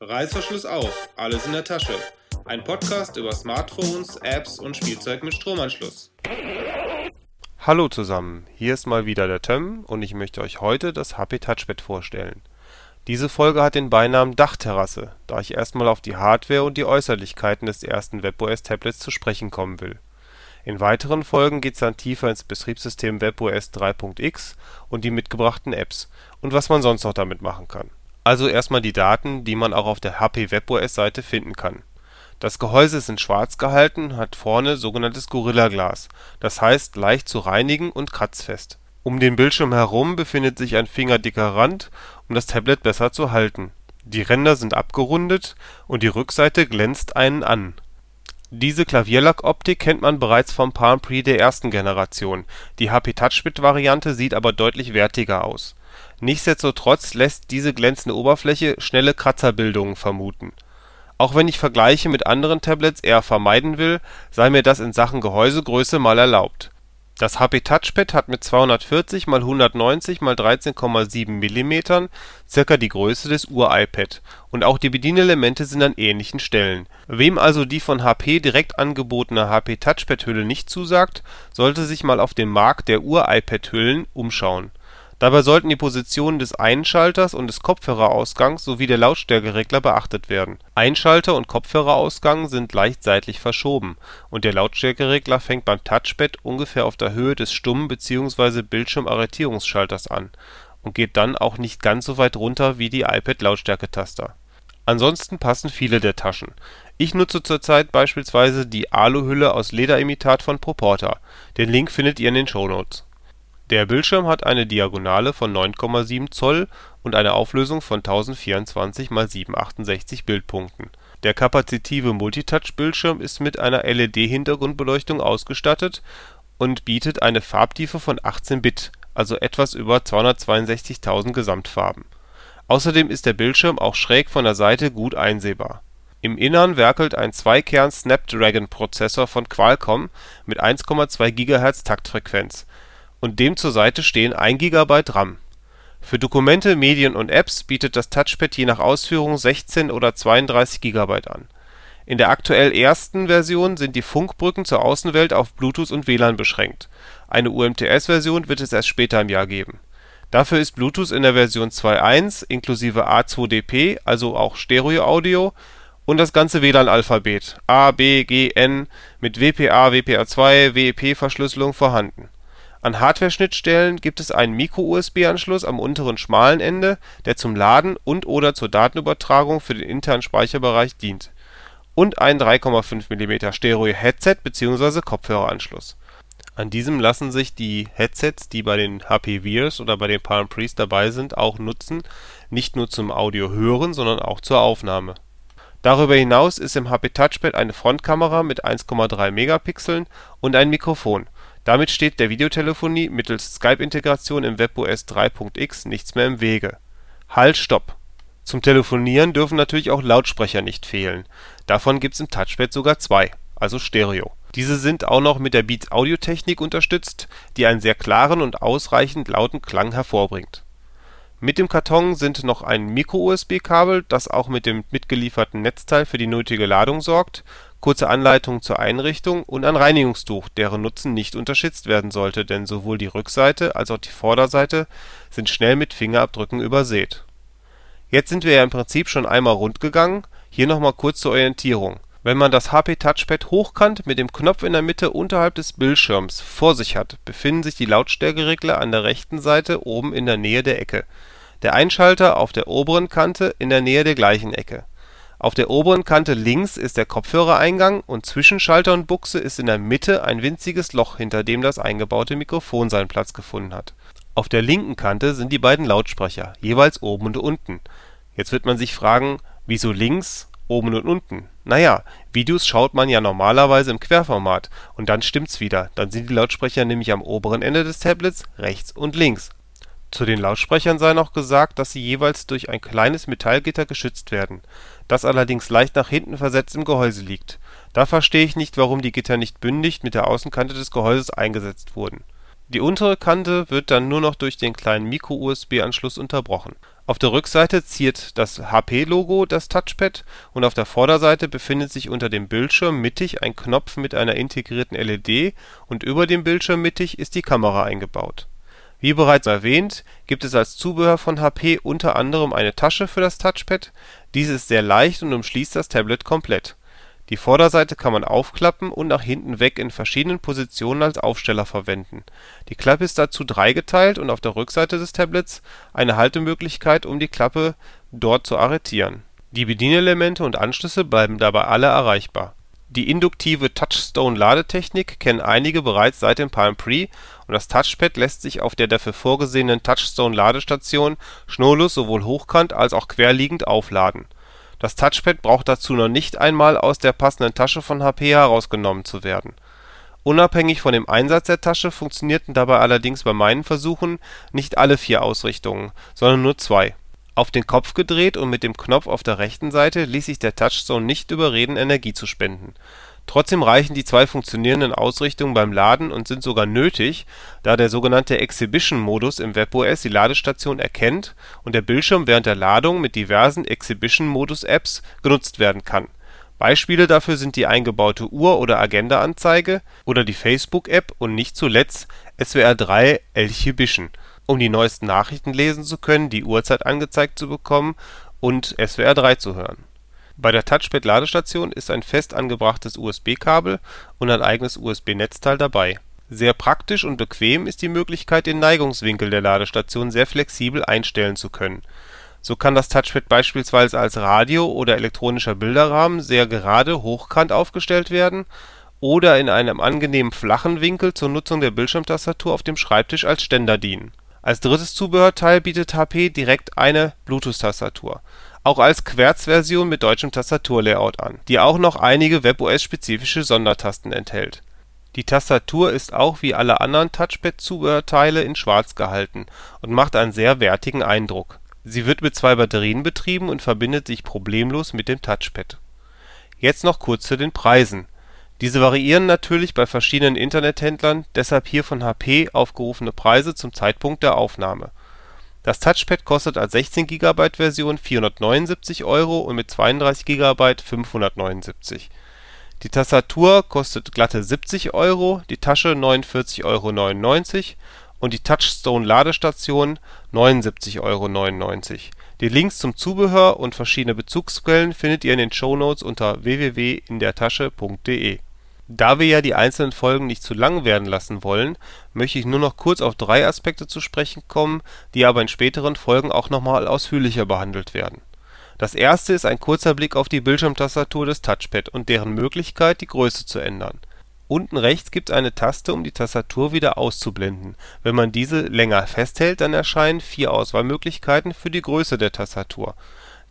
Reißverschluss auf, alles in der Tasche. Ein Podcast über Smartphones, Apps und Spielzeug mit Stromanschluss. Hallo zusammen, hier ist mal wieder der Töm und ich möchte euch heute das HP Touchpad vorstellen. Diese Folge hat den Beinamen Dachterrasse, da ich erstmal auf die Hardware und die Äußerlichkeiten des ersten WebOS Tablets zu sprechen kommen will. In weiteren Folgen geht es dann tiefer ins Betriebssystem WebOS 3.x und die mitgebrachten Apps und was man sonst noch damit machen kann. Also erstmal die Daten, die man auch auf der HP WebOS Seite finden kann. Das Gehäuse ist in schwarz gehalten hat vorne sogenanntes Gorilla-Glas, das heißt leicht zu reinigen und kratzfest. Um den Bildschirm herum befindet sich ein fingerdicker Rand, um das Tablet besser zu halten. Die Ränder sind abgerundet und die Rückseite glänzt einen an. Diese Klavierlack-Optik kennt man bereits vom Palm Pre der ersten Generation, die HP Touchpad-Variante sieht aber deutlich wertiger aus Nichtsdestotrotz lässt diese glänzende Oberfläche schnelle Kratzerbildungen vermuten. Auch wenn ich Vergleiche mit anderen Tablets eher vermeiden will, sei mir das in Sachen Gehäusegröße mal erlaubt. Das HP Touchpad hat mit 240 x 190 x 13,7 mm circa die Größe des Ur-iPad und auch die Bedienelemente sind an ähnlichen Stellen. Wem also die von HP direkt angebotene HP Touchpad-Hülle nicht zusagt, sollte sich mal auf dem Markt der Ur-iPad-Hüllen umschauen Dabei sollten die Positionen des Einschalters und des Kopfhörerausgangs sowie der Lautstärkeregler beachtet werden. Einschalter und Kopfhörerausgang sind leicht seitlich verschoben und der Lautstärkeregler fängt beim Touchpad ungefähr auf der Höhe des Stumm bzw. Bildschirmarrêtierungsschalters an und geht dann auch nicht ganz so weit runter wie die iPad-Lautstärketaster. Ansonsten passen viele der Taschen. Ich nutze zurzeit beispielsweise die Aluhülle aus Lederimitat von Proporta. Den Link findet ihr in den Shownotes der Bildschirm hat eine Diagonale von 9,7 Zoll und eine Auflösung von 1024 x 768 Bildpunkten. Der kapazitive Multitouch-Bildschirm ist mit einer LED-Hintergrundbeleuchtung ausgestattet und bietet eine Farbtiefe von 18 Bit, also etwas über 262.000 Gesamtfarben. Außerdem ist der Bildschirm auch schräg von der Seite gut einsehbar. Im Innern werkelt ein Zweikern-Snapdragon-Prozessor von Qualcomm mit 1,2 GHz Taktfrequenz und dem zur Seite stehen 1 GB RAM. Für Dokumente, Medien und Apps bietet das Touchpad je nach Ausführung 16 oder 32 GB an. In der aktuell ersten Version sind die Funkbrücken zur Außenwelt auf Bluetooth und WLAN beschränkt, eine UMTS-Version wird es erst später im Jahr geben. Dafür ist Bluetooth in der Version 2.1 inklusive A2DP (also auch Stereo-Audio) und das ganze WLAN-Alphabet A, B, G, N mit WPA, WPA2, WEP-Verschlüsselung vorhanden an Hardware-Schnittstellen gibt es einen Micro-USB-Anschluss am unteren schmalen Ende, der zum Laden und/oder zur Datenübertragung für den internen Speicherbereich dient, und einen 3,5 mm Stereo-Headset - bzw. Kopfhöreranschluss. An diesem lassen sich die Headsets, die bei den HP Virs oder bei den Palm Pres dabei sind, auch nutzen, nicht nur zum Audio-Hören, sondern auch zur Aufnahme. Darüber hinaus ist im HP Touchpad eine Frontkamera mit 1,3 Megapixeln und ein Mikrofon damit steht der Videotelefonie mittels Skype-Integration im WebOS 3.x nichts mehr im Wege. Halt Stopp! Zum Telefonieren dürfen natürlich auch Lautsprecher nicht fehlen. Davon gibt's im Touchpad sogar zwei, also Stereo. Diese sind auch noch mit der Beats Audiotechnik unterstützt, die einen sehr klaren und ausreichend lauten Klang hervorbringt. Mit dem Karton sind noch ein Micro-USB-Kabel, das auch mit dem mitgelieferten Netzteil für die nötige Ladung sorgt kurze Anleitung zur Einrichtung und ein Reinigungstuch, deren Nutzen nicht unterschätzt werden sollte, denn sowohl die Rückseite als auch die Vorderseite sind schnell mit Fingerabdrücken übersät. Jetzt sind wir ja im Prinzip schon einmal rund gegangen, hier nochmal kurz zur Orientierung. Wenn man das HP Touchpad hochkant mit dem Knopf in der Mitte unterhalb des Bildschirms vor sich hat, befinden sich die Lautstärkeregler an der rechten Seite oben in der Nähe der Ecke, der Einschalter auf der oberen Kante in der Nähe der gleichen Ecke auf der oberen Kante links ist der Kopfhörereingang und zwischen Schalter und Buchse ist in der Mitte ein winziges Loch, hinter dem das eingebaute Mikrofon seinen Platz gefunden hat. Auf der linken Kante sind die beiden Lautsprecher, jeweils oben und unten. Jetzt wird man sich fragen, wieso links, oben und unten? Naja, Videos schaut man ja normalerweise im Querformat und dann stimmt's wieder, dann sind die Lautsprecher nämlich am oberen Ende des Tablets rechts und links. Zu den Lautsprechern sei noch gesagt, dass sie jeweils durch ein kleines Metallgitter geschützt werden das allerdings leicht nach hinten versetzt im Gehäuse liegt. Da verstehe ich nicht, warum die Gitter nicht bündig mit der Außenkante des Gehäuses eingesetzt wurden. Die untere Kante wird dann nur noch durch den kleinen Micro-USB-Anschluss unterbrochen. Auf der Rückseite ziert das HP-Logo das Touchpad und auf der Vorderseite befindet sich unter dem Bildschirm mittig ein Knopf mit einer integrierten LED und über dem Bildschirm mittig ist die Kamera eingebaut. Wie bereits erwähnt, gibt es als Zubehör von HP unter anderem eine Tasche für das Touchpad, diese ist sehr leicht und umschließt das Tablet komplett. Die Vorderseite kann man aufklappen und nach hinten weg in verschiedenen Positionen als Aufsteller verwenden. Die Klappe ist dazu dreigeteilt und auf der Rückseite des Tablets eine Haltemöglichkeit, um die Klappe dort zu arretieren. Die Bedienelemente und Anschlüsse bleiben dabei alle erreichbar. Die induktive Touchstone-Ladetechnik kennen einige bereits seit dem Palm Pre und das Touchpad lässt sich auf der dafür vorgesehenen Touchstone-Ladestation schnurlos sowohl hochkant als auch querliegend aufladen das Touchpad braucht dazu noch nicht einmal aus der passenden Tasche von HP herausgenommen zu werden. Unabhängig von dem Einsatz der Tasche funktionierten dabei allerdings bei meinen Versuchen nicht alle vier Ausrichtungen, sondern nur zwei. Auf den Kopf gedreht und mit dem Knopf auf der rechten Seite ließ sich der Touchstone nicht überreden Energie zu spenden Trotzdem reichen die zwei funktionierenden Ausrichtungen beim Laden und sind sogar nötig, da der sogenannte Exhibition-Modus im webOS die Ladestation erkennt und der Bildschirm während der Ladung mit diversen Exhibition-Modus-Apps genutzt werden kann. Beispiele dafür sind die eingebaute Uhr oder Agenda-Anzeige oder die Facebook-App und nicht zuletzt SWR 3 Elchibition, um die neuesten Nachrichten lesen zu können, die Uhrzeit angezeigt zu bekommen und SWR 3 zu hören bei der Touchpad-Ladestation ist ein fest angebrachtes USB-Kabel und ein eigenes USB-Netzteil dabei. Sehr praktisch und bequem ist die Möglichkeit den Neigungswinkel der Ladestation sehr flexibel einstellen zu können. So kann das Touchpad beispielsweise als Radio oder elektronischer Bilderrahmen sehr gerade hochkant aufgestellt werden oder in einem angenehm flachen Winkel zur Nutzung der Bildschirmtastatur auf dem Schreibtisch als Ständer dienen. Als drittes Zubehörteil bietet HP direkt eine Bluetooth-Tastatur auch als Querz-Version mit deutschem Tastaturlayout an, die auch noch einige webOS-spezifische Sondertasten enthält. Die Tastatur ist auch wie alle anderen Touchpad-Zubehörteile in Schwarz gehalten und macht einen sehr wertigen Eindruck. Sie wird mit zwei Batterien betrieben und verbindet sich problemlos mit dem Touchpad. Jetzt noch kurz zu den Preisen. Diese variieren natürlich bei verschiedenen Internethändlern, deshalb hier von HP aufgerufene Preise zum Zeitpunkt der Aufnahme das Touchpad kostet als 16-GB-Version 479 Euro und mit 32 GB 579. Die Tastatur kostet glatte 70 Euro, die Tasche 49,99 Euro und die Touchstone-Ladestation 79,99 Euro. Die Links zum Zubehör und verschiedene Bezugsquellen findet ihr in den Shownotes unter www.indertasche.de da wir ja die einzelnen Folgen nicht zu lang werden lassen wollen, möchte ich nur noch kurz auf drei Aspekte zu sprechen kommen, die aber in späteren Folgen auch nochmal ausführlicher behandelt werden. Das erste ist ein kurzer Blick auf die Bildschirmtastatur des Touchpad und deren Möglichkeit, die Größe zu ändern. Unten rechts gibt es eine Taste, um die Tastatur wieder auszublenden. Wenn man diese länger festhält, dann erscheinen vier Auswahlmöglichkeiten für die Größe der Tastatur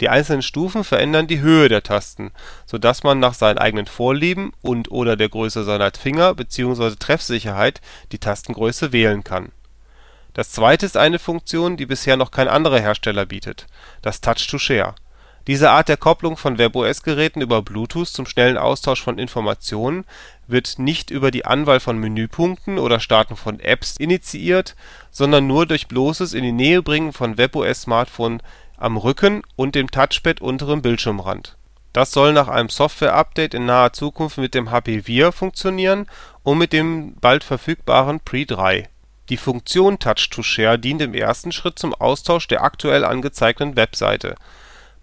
die einzelnen Stufen verändern die Höhe der Tasten, so dass man nach seinen eigenen Vorlieben und/oder der Größe seiner Finger bzw. Treffsicherheit die Tastengröße wählen kann. Das zweite ist eine Funktion, die bisher noch kein anderer Hersteller bietet: das Touch to Share. Diese Art der Kopplung von webOS-Geräten über Bluetooth zum schnellen Austausch von Informationen wird nicht über die Anwahl von Menüpunkten oder Starten von Apps initiiert, sondern nur durch bloßes In-die-Nähe-Bringen von webOS-Smartphones am Rücken und dem Touchpad unteren Bildschirmrand. Das soll nach einem Software-Update in naher Zukunft mit dem HP Vier funktionieren und mit dem bald verfügbaren Pre 3. Die Funktion Touch to Share dient im ersten Schritt zum Austausch der aktuell angezeigten Webseite.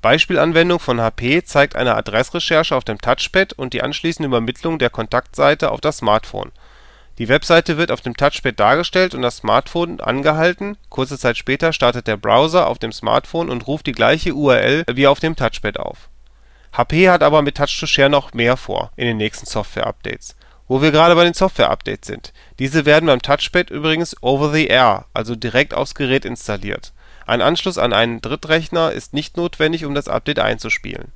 Beispielanwendung von HP zeigt eine Adressrecherche auf dem Touchpad und die anschließende Übermittlung der Kontaktseite auf das Smartphone die Webseite wird auf dem Touchpad dargestellt und das Smartphone angehalten, kurze Zeit später startet der Browser auf dem Smartphone und ruft die gleiche URL wie auf dem Touchpad auf. HP hat aber mit Touch to Share noch mehr vor in den nächsten Software-Updates. Wo wir gerade bei den Software-Updates sind. Diese werden beim Touchpad übrigens over the air, also direkt aufs Gerät installiert. Ein Anschluss an einen Drittrechner ist nicht notwendig, um das Update einzuspielen.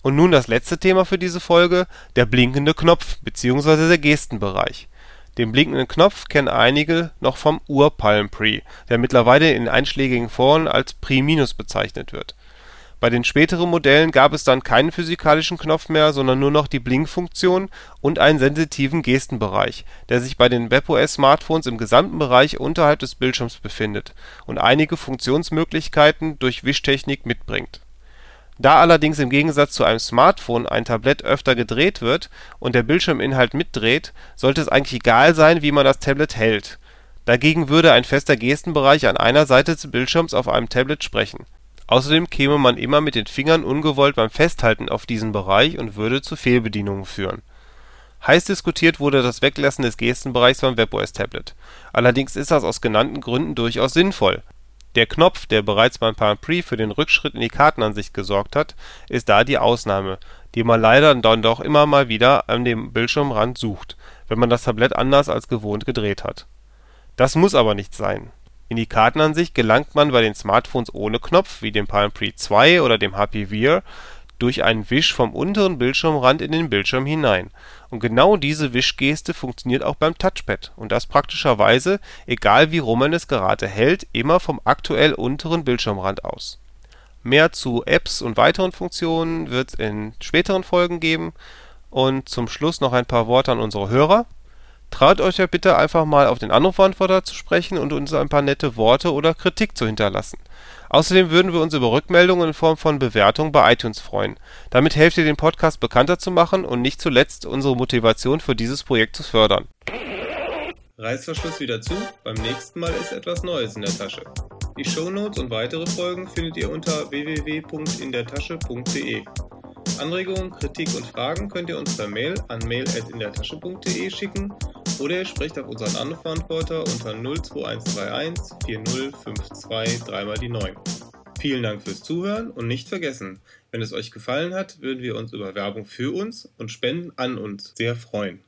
Und nun das letzte Thema für diese Folge, der blinkende Knopf bzw. der Gestenbereich den blinkenden Knopf kennen einige noch vom Ur-Palm Pre, der mittlerweile in einschlägigen Foren als Pre- bezeichnet wird. Bei den späteren Modellen gab es dann keinen physikalischen Knopf mehr, sondern nur noch die Blinkfunktion und einen sensitiven Gestenbereich, der sich bei den webOS-Smartphones im gesamten Bereich unterhalb des Bildschirms befindet und einige Funktionsmöglichkeiten durch Wischtechnik mitbringt. Da allerdings im Gegensatz zu einem Smartphone ein Tablett öfter gedreht wird und der Bildschirminhalt mitdreht, sollte es eigentlich egal sein, wie man das Tablet hält. Dagegen würde ein fester Gestenbereich an einer Seite des Bildschirms auf einem Tablet sprechen Außerdem käme man immer mit den Fingern ungewollt beim Festhalten auf diesen Bereich und würde zu Fehlbedienungen führen. Heiß diskutiert wurde das Weglassen des Gestenbereichs beim webOS-Tablet. Allerdings ist das aus genannten Gründen durchaus sinnvoll. Der Knopf, der bereits beim Palm Pre für den Rückschritt in die Kartenansicht gesorgt hat, ist da die Ausnahme, die man leider dann doch immer mal wieder an dem Bildschirmrand sucht, wenn man das Tablett anders als gewohnt gedreht hat. Das muss aber nicht sein in die Kartenansicht gelangt man bei den Smartphones ohne Knopf wie dem Palm Pre 2 oder dem HP Veer durch einen Wisch vom unteren Bildschirmrand in den Bildschirm hinein, und genau diese Wischgeste funktioniert auch beim Touchpad und das praktischerweise, egal wie rum man es gerade hält, immer vom aktuell unteren Bildschirmrand aus. Mehr zu Apps und weiteren Funktionen wird es in späteren Folgen geben und zum Schluss noch ein paar Worte an unsere Hörer Traut euch ja bitte einfach mal auf den Anrufbeantworter zu sprechen und uns ein paar nette Worte oder Kritik zu hinterlassen. Außerdem würden wir uns über Rückmeldungen in Form von Bewertungen bei iTunes freuen. Damit helft ihr den Podcast bekannter zu machen und nicht zuletzt unsere Motivation für dieses Projekt zu fördern. Reißverschluss wieder zu, beim nächsten Mal ist etwas Neues in der Tasche. Die Shownotes und weitere Folgen findet ihr unter www.indertasche.de. Anregungen, Kritik und Fragen könnt ihr uns per Mail an mail.indertasche.de schicken oder ihr sprecht auf unseren Anrufbeantworter unter 02131 4052 3 die 9. Vielen Dank fürs Zuhören und nicht vergessen, wenn es euch gefallen hat, würden wir uns über Werbung für uns und Spenden an uns sehr freuen.